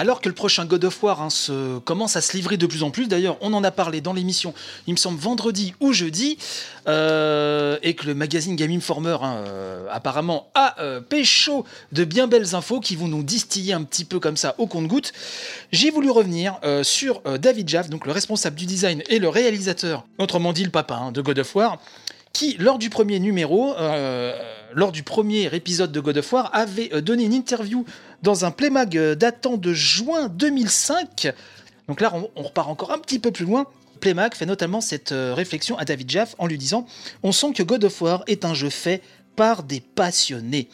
Alors que le prochain God of War hein, se, commence à se livrer de plus en plus, d'ailleurs on en a parlé dans l'émission, il me semble vendredi ou jeudi, euh, et que le magazine Game Informer hein, euh, apparemment a euh, pécho de bien belles infos qui vont nous distiller un petit peu comme ça au compte-goutte, j'ai voulu revenir sur David Jaff, donc le responsable du design et le réalisateur, autrement dit le papa hein, de God of War, qui, lors du premier numéro, lors du premier épisode de God of War, avait donné une interview dans un Playmag euh, datant de juin 2005. Donc là, on, repart encore un petit peu plus loin. Playmag fait notamment cette euh, réflexion à David Jaff en lui disant On sent que God of War est un jeu fait par des passionnés.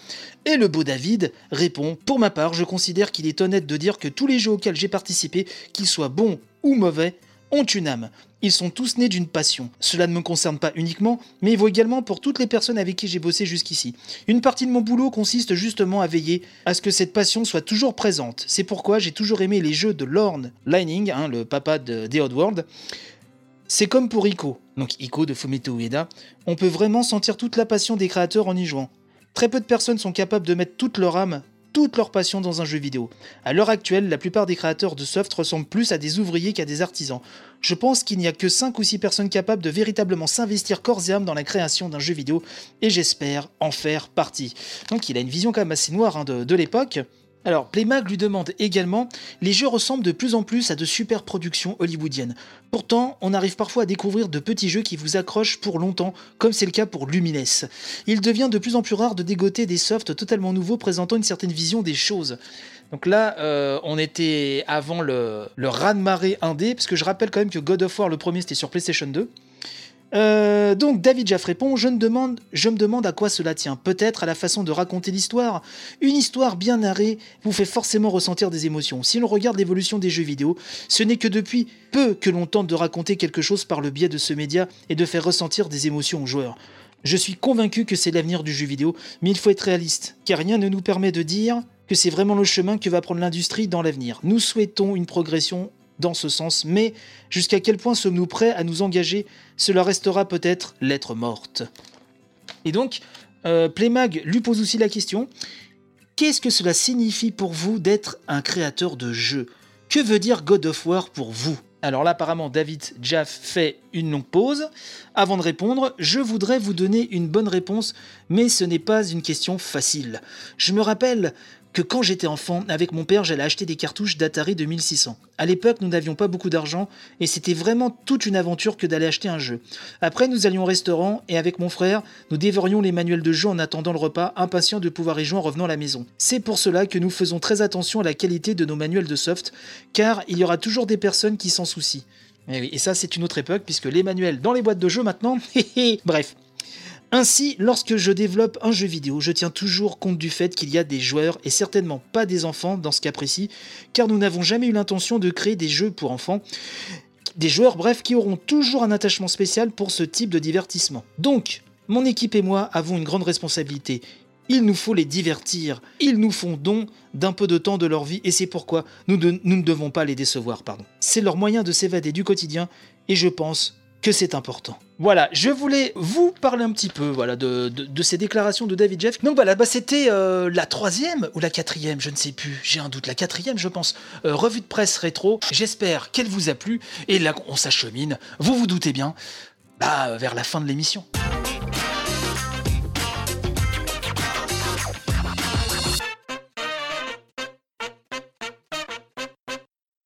Et le beau David répond Pour ma part, je considère qu'il est honnête de dire que tous les jeux auxquels j'ai participé, qu'ils soient bons ou mauvais, ont une âme. Ils sont tous nés d'une passion. Cela ne me concerne pas uniquement, mais il vaut également pour toutes les personnes avec qui j'ai bossé jusqu'ici. Une partie de mon boulot consiste justement à veiller à ce que cette passion soit toujours présente. C'est pourquoi j'ai toujours aimé les jeux de Lorne Lining, hein, le papa de The World. C'est comme pour Ico, donc Ico de Fumito Ueda, on peut vraiment sentir toute la passion des créateurs en y jouant. Très peu de personnes sont capables de mettre toute leur âme toute leur passion dans un jeu vidéo. À l'heure actuelle, la plupart des créateurs de soft ressemblent plus à des ouvriers qu'à des artisans. Je pense qu'il n'y a que 5 ou 6 personnes capables de véritablement s'investir corps et âme dans la création d'un jeu vidéo, et j'espère en faire partie. Donc il a une vision quand même assez noire hein, de l'époque. Alors, Playmag lui demande également Les jeux ressemblent de plus en plus à de super productions hollywoodiennes. Pourtant, on arrive parfois à découvrir de petits jeux qui vous accrochent pour longtemps, comme c'est le cas pour Lumines. Il devient de plus en plus rare de dégoter des softs totalement nouveaux présentant une certaine vision des choses. Donc là, euh, on était avant le, le raz-de-marée indé, parce que je rappelle quand même que God of War, le premier, c'était sur PlayStation 2. Euh, donc David Jaff répond je, je me demande à quoi cela tient. Peut-être à la façon de raconter l'histoire. Une histoire bien narrée vous fait forcément ressentir des émotions. Si l'on regarde l'évolution des jeux vidéo, ce n'est que depuis peu que l'on tente de raconter quelque chose par le biais de ce média et de faire ressentir des émotions aux joueurs. Je suis convaincu que c'est l'avenir du jeu vidéo, mais il faut être réaliste, car rien ne nous permet de dire que c'est vraiment le chemin que va prendre l'industrie dans l'avenir. Nous souhaitons une progression dans ce sens, mais jusqu'à quel point sommes-nous prêts à nous engager? Cela restera peut-être lettre morte. Et donc, euh, Playmag lui pose aussi la question Qu'est-ce que cela signifie pour vous d'être un créateur de jeux Que veut dire God of War pour vous? Alors là, apparemment, David Jaff fait une longue pause. Avant de répondre, je voudrais vous donner une bonne réponse, mais ce n'est pas une question facile. Je me rappelle que quand j'étais enfant, avec mon père, j'allais acheter des cartouches d'Atari 2600. À l'époque, nous n'avions pas beaucoup d'argent et c'était vraiment toute une aventure que d'aller acheter un jeu. Après, nous allions au restaurant et avec mon frère, nous dévorions les manuels de jeu en attendant le repas, impatients de pouvoir y jouer en revenant à la maison. C'est pour cela que nous faisons très attention à la qualité de nos manuels de soft, car il y aura toujours des personnes qui s'en soucient. Et, et ça, c'est une autre époque, puisque les manuels dans les boîtes de jeu maintenant, bref. Ainsi, lorsque je développe un jeu vidéo, je tiens toujours compte du fait qu'il y a des joueurs, et certainement pas des enfants dans ce cas précis, car nous n'avons jamais eu l'intention de créer des jeux pour enfants, des joueurs bref qui auront toujours un attachement spécial pour ce type de divertissement. Donc, mon équipe et moi avons une grande responsabilité. Il nous faut les divertir. Ils nous font don d'un peu de temps de leur vie et c'est pourquoi nous, ne devons pas les décevoir. C'est leur moyen de s'évader du quotidien et je pense que c'est important. Voilà, je voulais vous parler un petit peu voilà, de, ces déclarations de David Jeff. Donc voilà, bah, c'était euh, la troisième ou la quatrième, je ne sais plus, j'ai un doute, la quatrième je pense, euh, revue de presse rétro. J'espère qu'elle vous a plu et là on s'achemine, vous vous doutez bien, bah, vers la fin de l'émission.